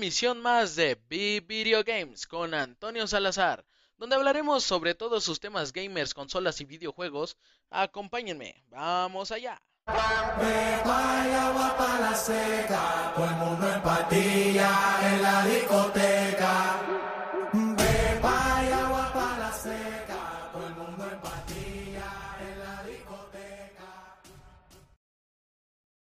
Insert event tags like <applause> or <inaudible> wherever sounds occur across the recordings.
emisión más de B Video Games con Antonio Salazar, donde hablaremos sobre todos sus temas gamers, consolas y videojuegos. Acompáñenme, vamos allá.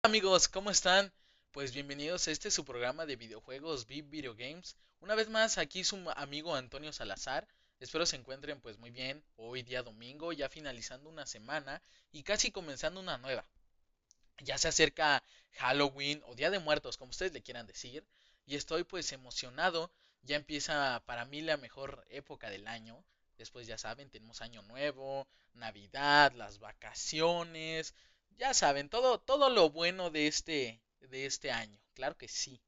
Amigos, ¿cómo están? Pues bienvenidos a este su programa de videojuegos VIP Video Games. Una vez más aquí su amigo Antonio Salazar. Espero se encuentren pues muy bien. Hoy día domingo, ya finalizando una semana y casi comenzando una nueva. Ya se acerca Halloween o Día de Muertos, como ustedes le quieran decir, y estoy pues emocionado. Ya empieza para mí la mejor época del año. Después ya saben, tenemos año nuevo, Navidad, las vacaciones, ya saben, todo todo lo bueno de este de este año. Claro que sí.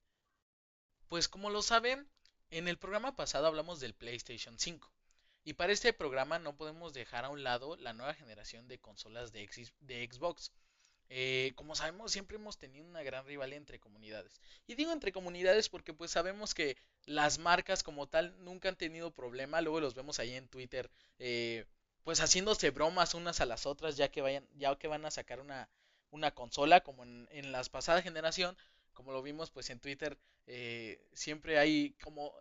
Pues como lo saben, en el programa pasado hablamos del PlayStation 5. Y para este programa no podemos dejar a un lado la nueva generación de consolas de, Xbox. Eh, como sabemos, siempre hemos tenido una gran rivalidad entre comunidades. Y digo entre comunidades porque pues sabemos que las marcas como tal nunca han tenido problema. Luego los vemos ahí en Twitter, eh, pues haciéndose bromas unas a las otras ya que vayan, ya que van a sacar una, una consola como en, en la pasada generación, como lo vimos pues en Twitter, eh, siempre hay como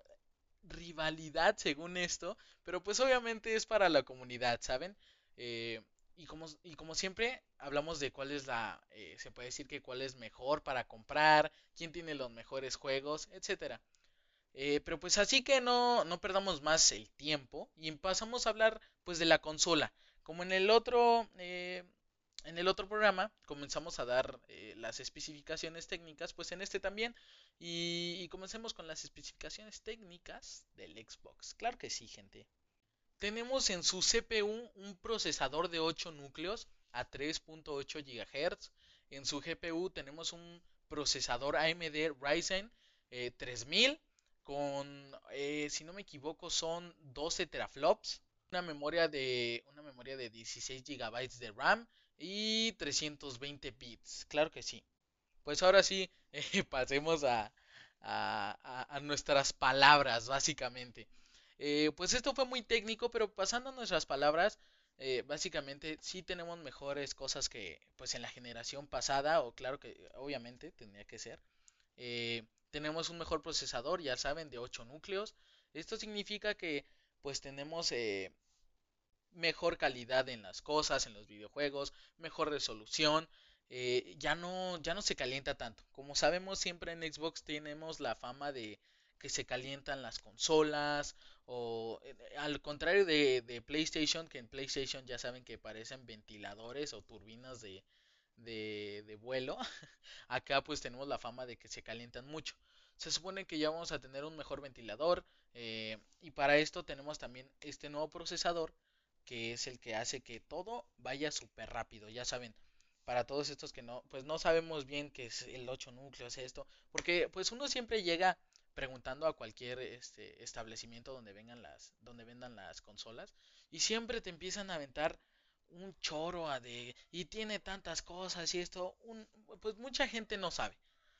rivalidad según esto, pero pues obviamente es para la comunidad, ¿saben? Eh, y, como, y como siempre hablamos de cuál es la, eh, se puede decir que cuál es mejor para comprar, quién tiene los mejores juegos, etcétera. pero pues así que no, no perdamos más el tiempo y pasamos a hablar pues de la consola. Como en el otro en el otro programa comenzamos a dar eh, las especificaciones técnicas, pues en este también. Y, comencemos con las especificaciones técnicas del Xbox. Claro que sí, gente. Tenemos en su CPU un procesador de 8 núcleos a 3.8 GHz. En su GPU tenemos un procesador AMD Ryzen 3000 eh, con, eh, si no me equivoco, son 12 teraflops. Una memoria de, una memoria de 16 GB de RAM y 320 bits. Claro que sí. Pues ahora sí, <laughs> eh, pasemos a, a, nuestras palabras, básicamente. Eh, pues esto fue muy técnico, pero pasando a nuestras palabras, eh, básicamente sí tenemos mejores cosas que pues en la generación pasada, o claro que obviamente tendría que ser. tenemos un mejor procesador, ya saben, de 8 núcleos. Esto significa que pues tenemos mejor calidad en las cosas, en los videojuegos, mejor resolución. Eh, ya no ya no se calienta tanto. Como sabemos siempre en Xbox tenemos la fama de que se calientan las consolas o eh, al contrario de, PlayStation que en PlayStation ya saben que parecen ventiladores o turbinas de, de, vuelo <laughs> acá pues tenemos la fama de que se calientan mucho se supone que ya vamos a tener un mejor ventilador eh, y para esto tenemos también este nuevo procesador que es el que hace que todo vaya súper rápido, ya saben. Para todos estos que no, pues no sabemos bien qué es el 8 núcleos, esto, porque pues uno siempre llega preguntando a cualquier este, establecimiento donde vengan las, donde vendan las consolas y siempre te empiezan a aventar un choro de y tiene tantas cosas y esto, un, pues mucha gente no sabe.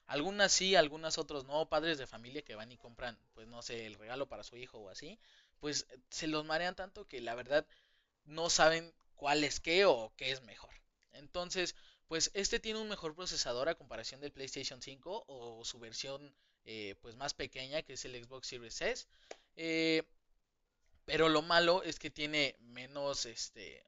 Algunas sí, algunas otros no, padres de familia que van y compran, pues no sé, el regalo para su hijo o así, pues se los marean tanto que la verdad no saben cuál es qué o qué es mejor. Entonces, pues este tiene un mejor procesador a comparación del PlayStation 5 o su versión eh, pues más pequeña que es el Xbox Series S. Eh, pero lo malo es que tiene menos, este,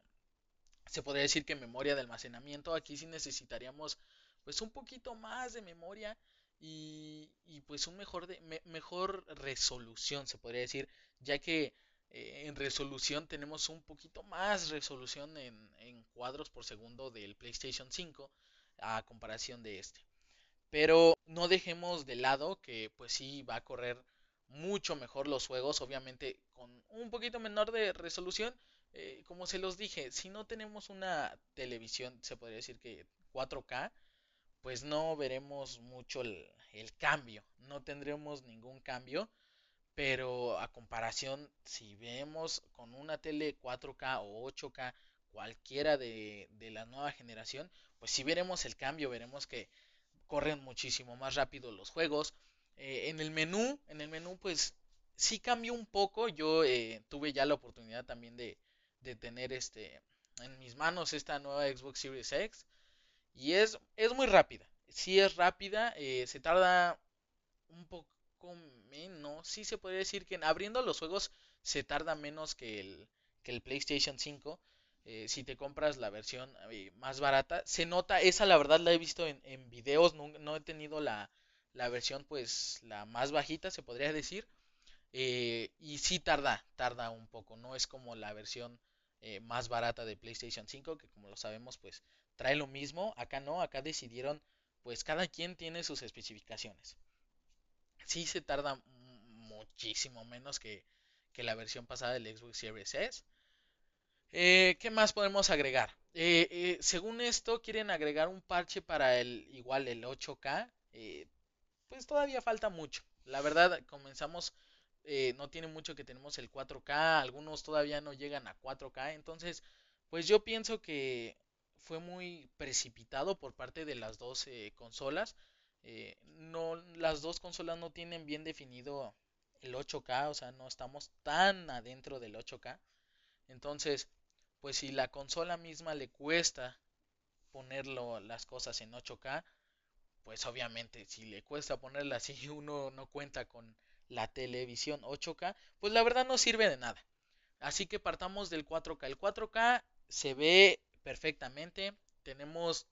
se podría decir que memoria de almacenamiento. Aquí sí necesitaríamos pues un poquito más de memoria y, y pues un mejor, de, mejor resolución se podría decir, ya que eh, en resolución tenemos un poquito más resolución en, cuadros por segundo del PlayStation 5 a comparación de este. Pero no dejemos de lado que pues sí va a correr mucho mejor los juegos, obviamente con un poquito menor de resolución. Eh, como se los dije, si no tenemos una televisión, se podría decir que 4K, pues no veremos mucho el cambio, no tendremos ningún cambio pero a comparación, si vemos con una tele 4K o 8K, cualquiera de, la nueva generación, pues si veremos el cambio, veremos que corren muchísimo más rápido los juegos. Eh, en el menú, en el menú pues sí cambió un poco. Yo eh, tuve ya la oportunidad también de, de tener este en mis manos esta nueva Xbox Series X y es, es muy rápida. Sí es rápida, eh, se tarda un poco menos. Sí se podría decir que abriendo los juegos se tarda menos que el, que el PlayStation 5. Eh, si te compras la versión eh, más barata, se nota, esa la verdad la he visto en, en videos, no, no, he tenido la, la, versión pues la más bajita, se podría decir. Eh, y sí tarda, tarda un poco, no es como la versión más barata de PlayStation 5, que como lo sabemos pues trae lo mismo, acá no, acá decidieron pues cada quien tiene sus especificaciones. Sí se tarda muchísimo menos que, que la versión pasada del Xbox Series S. Eh, ¿Qué más podemos agregar? Eh, eh, según esto, quieren agregar un parche para el igual el 8K. Eh, pues todavía falta mucho. La verdad, comenzamos, no tiene mucho que tenemos el 4K. Algunos todavía no llegan a 4K. Entonces, pues yo pienso que fue muy precipitado por parte de las dos eh, no, las dos consolas no tienen bien definido el 8K, o sea, no estamos tan adentro del 8K. Entonces, pues si la consola misma le cuesta ponerlo las cosas en 8K, pues obviamente si le cuesta ponerla así <laughs> uno no cuenta con la televisión 8K, pues la verdad no sirve de nada. Así que partamos del 4K. El 4K se ve perfectamente, tenemos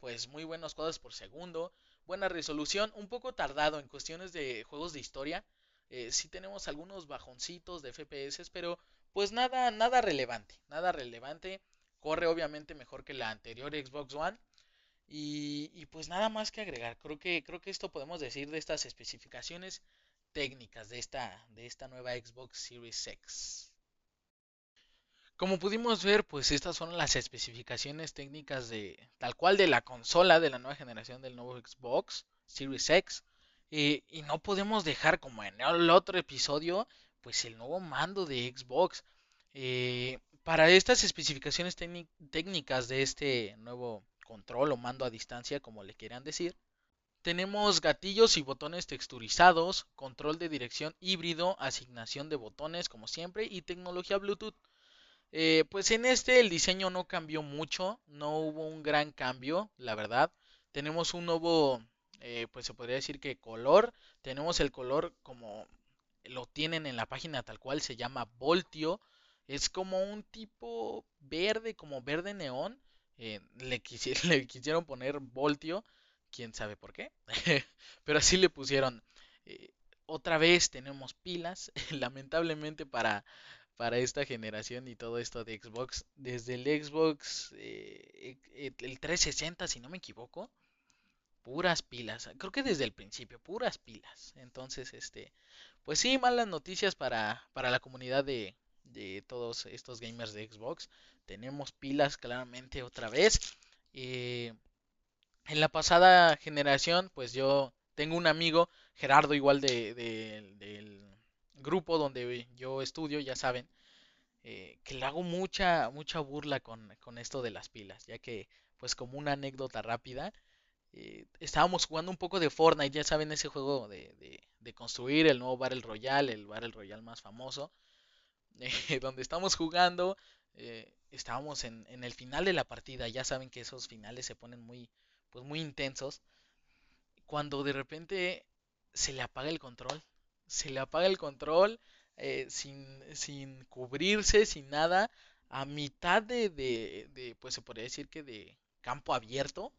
pues muy buenos cuadros por segundo, buena resolución, un poco tardado en cuestiones de juegos de historia. Eh, sí tenemos algunos bajoncitos de FPS, pero pues nada, nada relevante, nada relevante. Corre obviamente mejor que la anterior Xbox One. Y, y, pues nada más que agregar. Creo que, creo que esto podemos decir de estas especificaciones técnicas de esta, de esta nueva Xbox Series X. Como pudimos ver, pues estas son las especificaciones técnicas de tal cual de la consola de la nueva generación del nuevo Xbox Series X. Eh, y no podemos dejar como en el otro episodio pues el nuevo mando de Xbox. Eh, para estas especificaciones técnicas de este nuevo control o mando a distancia, como le quieran decir, tenemos gatillos y botones texturizados, control de dirección híbrido, asignación de botones como siempre y tecnología Bluetooth. Eh, pues en este el diseño no cambió mucho, no hubo un gran cambio, la verdad. Tenemos un nuevo, eh, pues se podría decir que color. Tenemos el color como lo tienen en la página tal cual, se llama Voltio. Es como un tipo verde, como verde neón. Eh, le, quisi <laughs> le, quisieron poner Voltio, quién sabe por qué. <laughs> Pero así le pusieron. Eh, otra vez tenemos pilas, <laughs> lamentablemente para, para esta generación y todo esto de Xbox. Desde el Xbox, eh, el 360, si no me equivoco, puras pilas. Creo que desde el principio, puras pilas. Entonces, este, pues sí, malas noticias para, para la comunidad de, de todos estos gamers de Xbox. Tenemos pilas claramente otra vez. Eh, en la pasada generación, pues yo tengo un amigo, Gerardo, igual de, de, del grupo donde yo estudio, ya saben, eh, que le hago mucha, mucha burla con, con esto de las pilas, ya que, pues como una anécdota rápida, eh, estábamos jugando un poco de Fortnite, ya saben ese juego de, de, construir el nuevo Battle Royale, el Battle Royale más famoso, <laughs> eh, donde estamos jugando, estábamos en, en, el final de la partida, ya saben que esos finales se ponen muy, pues muy intensos, cuando de repente se le apaga el control, se le apaga el control eh, sin, sin cubrirse, sin nada, a mitad de, de, de, pues se podría decir que de campo abierto,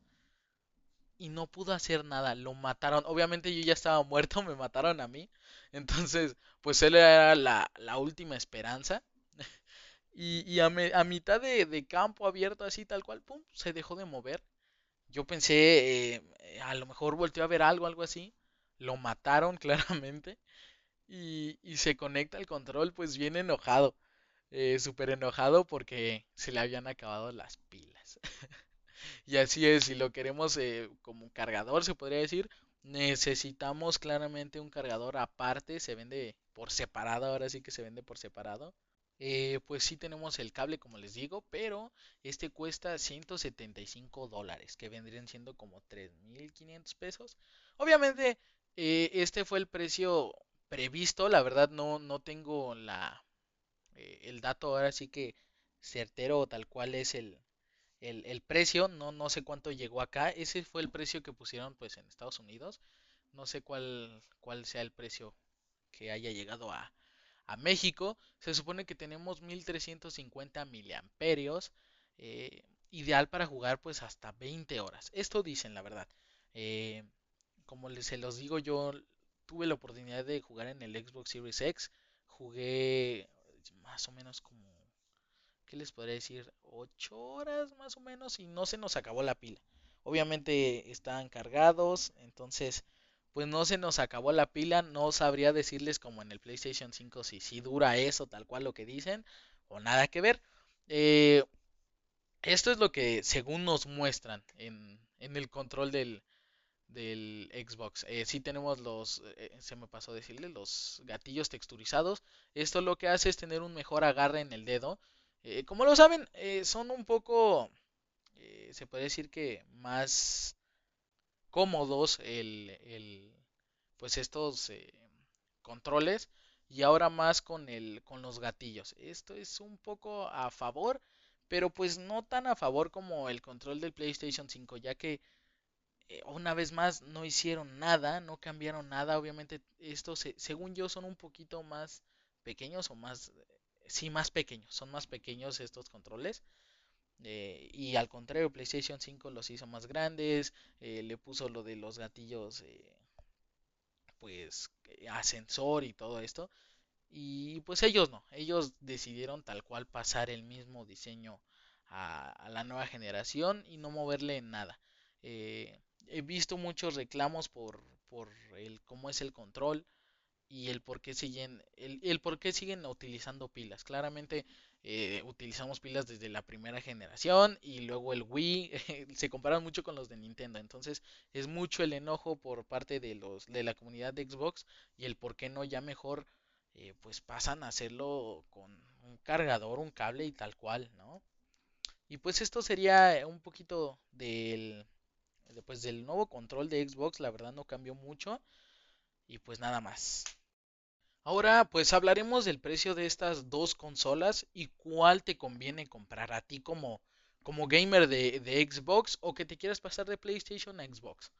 y no pudo hacer nada, lo mataron. Obviamente yo ya estaba muerto, <laughs> me mataron a mí. Entonces, pues él era la, la última esperanza. <laughs> y, y a, me, a, mitad de, de, campo abierto así tal cual, pum, se dejó de mover. Yo pensé, eh, a lo mejor volteó a ver algo, algo así. Lo mataron <laughs> claramente. Y, se conecta al control pues bien enojado. Eh, Súper enojado porque se le habían acabado las pilas. <laughs> Y así es, si lo queremos eh, como cargador, se podría decir, necesitamos claramente un cargador aparte, se vende por separado, ahora sí que se vende por separado. Eh, pues sí tenemos el cable como les digo, pero este cuesta 175 dólares, que vendrían siendo como 3.500 pesos. Obviamente Eh, este fue el precio previsto, la verdad no, no tengo la, eh, el dato ahora sí que certero tal cual es el, el, el precio, no, no sé cuánto llegó acá, ese fue el precio que pusieron pues en Estados Unidos, no sé cuál, cuál sea el precio que haya llegado a, a México, se supone que tenemos 1350 miliamperios, eh, ideal para jugar pues hasta 20 horas, esto dicen la verdad, eh, como se los digo yo tuve la oportunidad de jugar en el Xbox Series X, jugué más o menos como ¿qué les podría decir? 8 horas más o menos y no se nos acabó la pila. Obviamente estaban cargados, entonces pues no se nos acabó la pila, no sabría decirles como en el PlayStation 5 si, si dura eso tal cual lo que dicen o nada que ver. Eh, esto es lo que según nos muestran en, en el control del, del Xbox. Eh, sí tenemos los, eh, se me pasó decirle, los gatillos texturizados. Esto lo que hace es tener un mejor agarre en el dedo eh, como lo saben, eh, son un poco, eh, se puede decir que más cómodos el, el pues estos controles y ahora más con el, con los gatillos. Esto es un poco a favor, pero pues no tan a favor como el control del PlayStation 5, ya que una vez más no hicieron nada, no cambiaron nada. Obviamente estos, según yo, son un poquito más pequeños o más sí más pequeños, son más pequeños estos controles. Eh, y al contrario, PlayStation 5 los hizo más grandes, eh, le puso lo de los gatillos, eh, pues ascensor y todo esto. Y pues ellos no, ellos decidieron tal cual pasar el mismo diseño a la nueva generación y no moverle nada. He visto muchos reclamos por, por el cómo es el control y el por qué siguen, el, el por qué siguen utilizando pilas. Claramente eh, utilizamos pilas desde la primera generación y luego el Wii <laughs> se comparan mucho con los de Nintendo. Entonces es mucho el enojo por parte de los de la comunidad de Xbox y el por qué no ya mejor eh, pues pasan a hacerlo con un cargador, un cable y tal cual, ¿no? Y pues esto sería un poquito del pues del nuevo control de Xbox, la verdad no cambió mucho y pues nada más. Ahora pues hablaremos del precio de estas dos consolas y cuál te conviene comprar a ti como, como gamer de, Xbox o que te quieras pasar de PlayStation a Xbox.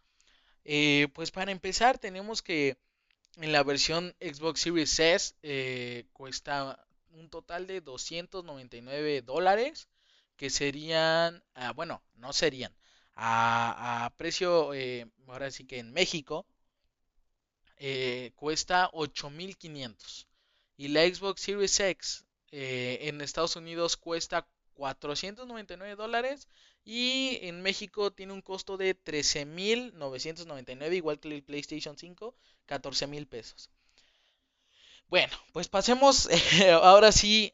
Eh, pues para empezar tenemos que en la versión Xbox Series S eh, cuesta un total de 299 dólares que serían, ah, bueno, no serían, a, precio, eh, ahora sí que en México, eh, cuesta 8500 y la Xbox Series X eh, en Estados Unidos cuesta 499 dólares y en México tiene un costo de 13.999 igual que el PlayStation 5 14.000 pesos. Bueno pues pasemos <laughs> ahora sí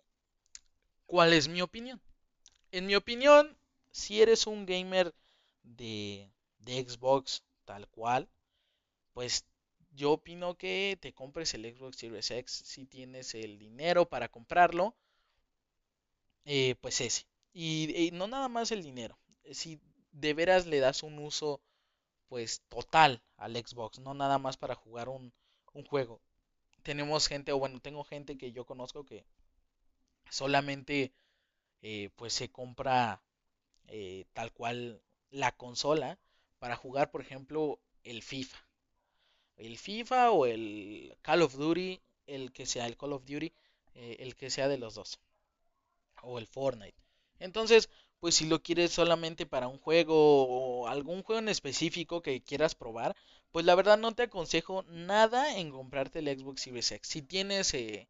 cuál es mi opinión en mi opinión si eres un gamer de, de Xbox tal cual pues yo opino que te compres el Xbox Series X si tienes el dinero para comprarlo. Eh, pues ese. Y, no nada más el dinero. Si de veras le das un uso pues total al Xbox, no nada más para jugar un, juego. Tenemos gente, o bueno, tengo gente que yo conozco que solamente eh, pues se compra eh, tal cual la consola para jugar, por ejemplo, el FIFA el FIFA o el Call of Duty, el que sea el Call of Duty, eh, el que sea de los dos. O el Fortnite. Entonces, pues si lo quieres solamente para un juego o algún juego en específico que quieras probar, pues la verdad no te aconsejo nada en comprarte el Xbox Series X. Si tienes eh,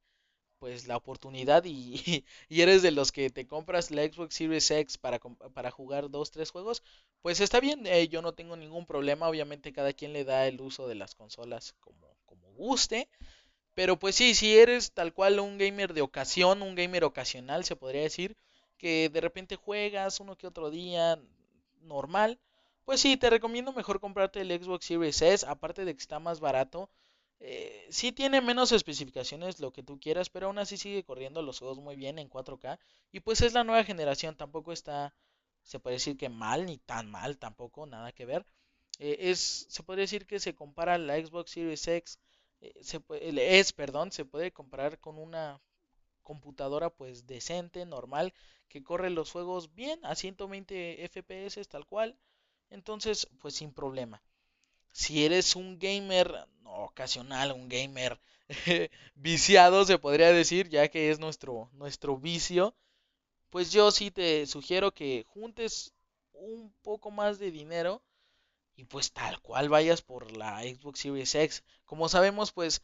pues la oportunidad <laughs> y, eres de los que te compras la Xbox Series X para, para jugar dos, tres juegos, pues está bien, eh, yo no tengo ningún problema, obviamente cada quien le da el uso de las consolas como, como guste, pero pues sí, si eres tal cual un gamer de ocasión, un gamer ocasional se podría decir, que de repente juegas uno que otro día normal, pues sí, te recomiendo mejor comprarte el Xbox Series S, aparte de que está más barato, eh, sí tiene menos especificaciones, lo que tú quieras, pero aún así sigue corriendo los juegos muy bien en 4K. Y pues es la nueva generación, tampoco está, se puede decir que mal, ni tan mal, tampoco, nada que ver. Eh, es, se podría decir que se compara la Xbox Series X, eh, se puede, el S, perdón, se puede comparar con una computadora pues decente, normal, que corre los juegos bien a 120 FPS tal cual. Entonces, pues sin problema. Si eres un gamer ocasional, un gamer <laughs> viciado, se podría decir, ya que es nuestro, nuestro vicio, pues yo sí te sugiero que juntes un poco más de dinero y pues tal cual vayas por la Xbox Series X. Como sabemos, pues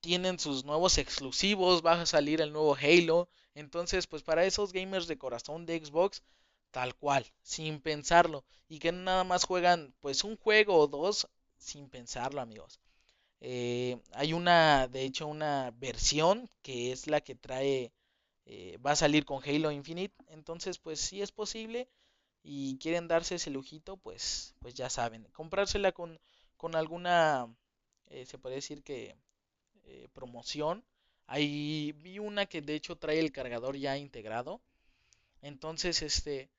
tienen sus nuevos exclusivos, va a salir el nuevo Halo. Entonces, pues para esos gamers de corazón de Xbox, tal cual, sin pensarlo. Y que nada más juegan pues un juego o dos sin pensarlo, amigos. Eh, hay una, de hecho, una versión que es la que trae, eh, va a salir con Halo Infinite. Entonces, pues si es posible y quieren darse ese lujito, pues, pues ya saben. Comprársela con, con alguna, eh, se puede decir que promoción. Ahí vi una que de hecho trae el cargador ya integrado. Entonces, este,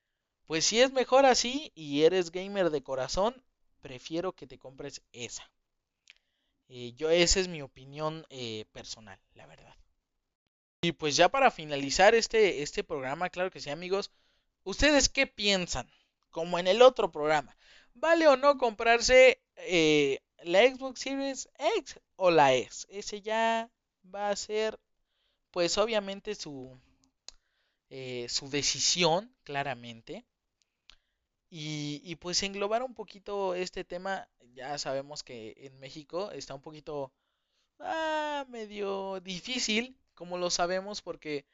pues si es mejor así y eres gamer de corazón, prefiero que te compres esa. Eh, yo, esa es mi opinión eh, personal, la verdad. Y pues ya para finalizar este, este programa, claro que sí, amigos, ¿ustedes qué piensan? Como en el otro programa, ¿vale o no comprarse la Xbox Series X o la S. Ese ya va a ser, pues obviamente su, eh, su decisión, claramente. Y, y, pues englobar un poquito este tema, ya sabemos que en México está un poquito ah, medio difícil, como lo sabemos, porque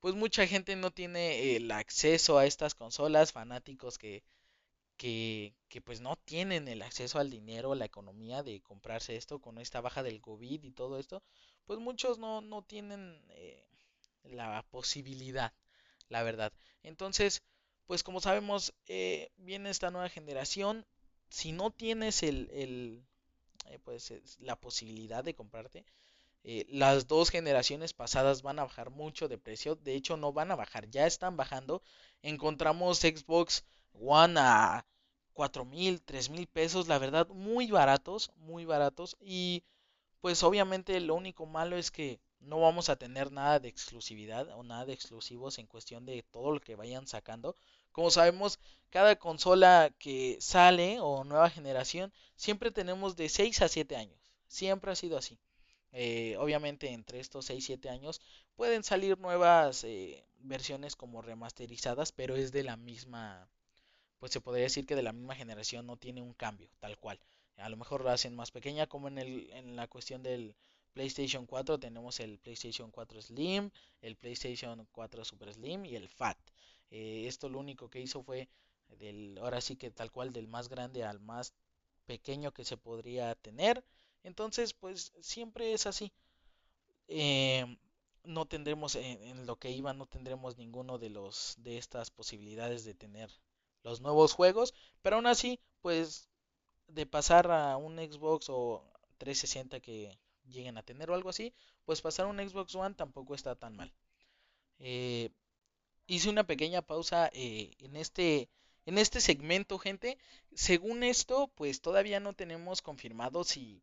pues mucha gente no tiene el acceso a estas consolas, fanáticos que que, pues no tienen el acceso al dinero, la economía de comprarse esto con esta baja del COVID y todo esto, pues muchos no, no tienen eh, la posibilidad, la verdad. Entonces, pues como sabemos, eh, viene esta nueva generación, si no tienes el, el eh, pues la posibilidad de comprarte, las dos generaciones pasadas van a bajar mucho de precio, de hecho no van a bajar, ya están bajando. Encontramos Xbox One a cuatro mil, tres mil pesos, la verdad, muy baratos, muy baratos. Y pues obviamente lo único malo es que no vamos a tener nada de exclusividad o nada de exclusivos en cuestión de todo lo que vayan sacando. Como sabemos, cada consola que sale o nueva generación, siempre tenemos de 6 a 7 años. Siempre ha sido así. Eh, obviamente entre estos 6 7 años pueden salir nuevas eh, versiones como remasterizadas, pero es de la misma pues se podría decir que de la misma generación no tiene un cambio, tal cual. A lo mejor lo hacen más pequeña, como en, el, en la cuestión del PlayStation 4 tenemos el PlayStation 4 Slim, el PlayStation 4 Super Slim y el Fat. Eh, esto lo único que hizo fue del, ahora sí que tal cual del más grande al más pequeño que se podría tener. Entonces, pues siempre es así. Eh, no tendremos en, en, lo que iba, no tendremos ninguno de los de estas posibilidades de tener los nuevos juegos, pero aún así, pues de pasar a un Xbox o 360 que lleguen a tener o algo así, pues pasar a un Xbox One tampoco está tan mal. Eh, hice una pequeña pausa eh, en este en este segmento, gente. Según esto, pues todavía no tenemos confirmado si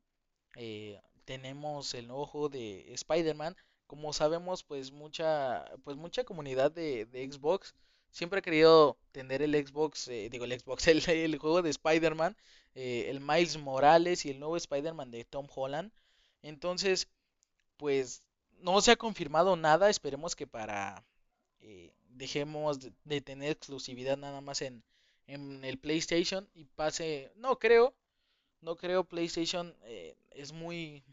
eh, tenemos el juego de Spider-Man. Como sabemos, pues mucha pues mucha comunidad de, Xbox siempre he querido tener el Xbox, eh, digo el Xbox, <laughs> el, juego de Spider-Man, eh, el Miles Morales y el nuevo Spider-Man de Tom Holland. Entonces, pues no se ha confirmado nada, esperemos que para eh, dejemos de, tener exclusividad nada más en, en, el PlayStation y pase, no creo, no creo PlayStation, es muy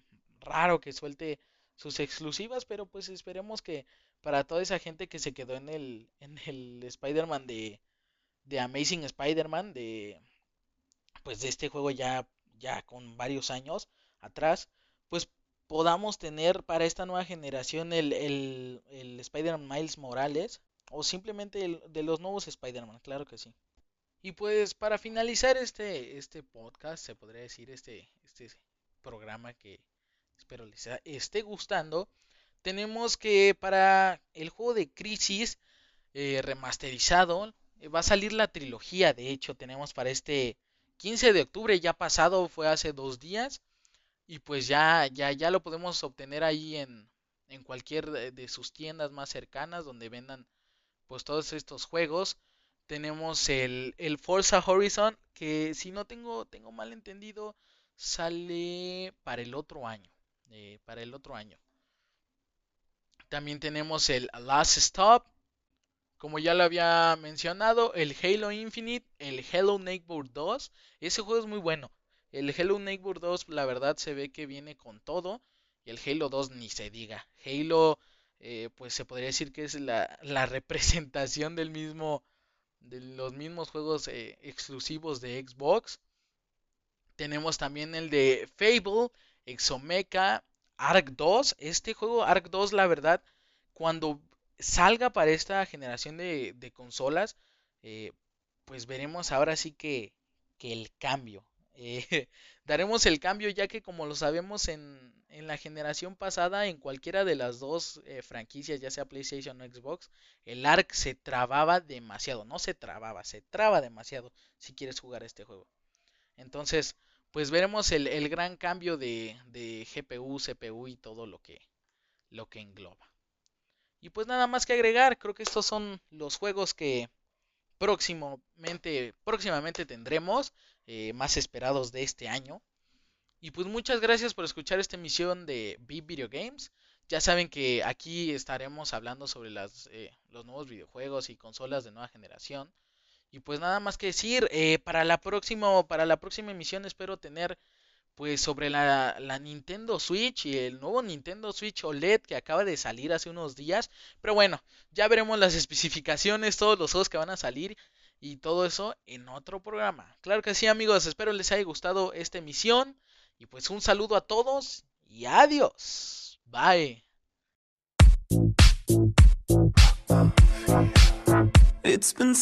raro que suelte sus exclusivas, pero pues esperemos que para toda esa gente que se quedó en el, en el Spider-Man de, de Amazing Spider-Man, de pues de este juego ya, ya con varios años atrás, pues podamos tener para esta nueva generación el, el, el Spider-Man Miles Morales o simplemente de los nuevos Spider-Man, claro que sí. Y pues para finalizar este, este podcast, se podría decir este, este programa que espero les esté gustando, tenemos que para el juego de Crisis eh, remasterizado eh, va a salir la trilogía. De hecho, tenemos para este 15 de octubre ya pasado, fue hace dos días. Y pues ya, ya, ya lo podemos obtener ahí en, en cualquier de, sus tiendas más cercanas donde vendan pues todos estos juegos. Tenemos el, el Forza Horizon, que si no tengo, tengo mal entendido, sale para el otro año. Eh, para el otro año. También tenemos el Last Stop, como ya lo había mencionado, el Halo Infinite, el Halo Neighbor 2. Ese juego es muy bueno. El Halo Neighbor 2, la verdad, se ve que viene con todo. Y el Halo 2 ni se diga. Halo, eh, pues se podría decir que es la, la, representación del mismo, de los mismos juegos eh, exclusivos de Xbox. Tenemos también el de Fable, Exomecha, Ark 2. Este juego, Ark 2, la verdad, cuando salga para esta generación de, consolas, eh, pues veremos ahora sí que, que el cambio. Eh, <laughs> daremos el cambio ya que como lo sabemos en, en, la generación pasada, en cualquiera de las dos eh, franquicias, ya sea PlayStation o Xbox, el ARC se trababa demasiado. No se trababa, se traba demasiado si quieres jugar este juego. Entonces, pues veremos el, gran cambio de, GPU, CPU y todo lo que, lo que engloba. Y pues nada más que agregar, creo que estos son los juegos que próximamente, próximamente tendremos, eh, más esperados de este año. Y pues muchas gracias por escuchar esta emisión de Beat Video Games. Ya saben que aquí estaremos hablando sobre las, eh, los nuevos videojuegos y consolas de nueva generación. Y pues nada más que decir, eh, para, la próxima, para la próxima emisión espero tener pues sobre la, la, Nintendo Switch y el nuevo Nintendo Switch OLED que acaba de salir hace unos días. Pero bueno, ya veremos las <laughs> especificaciones, todos los juegos que van a salir y todo eso en otro programa. Claro que sí amigos, espero les haya gustado esta emisión. Y pues un saludo a todos y adiós. Bye. It's been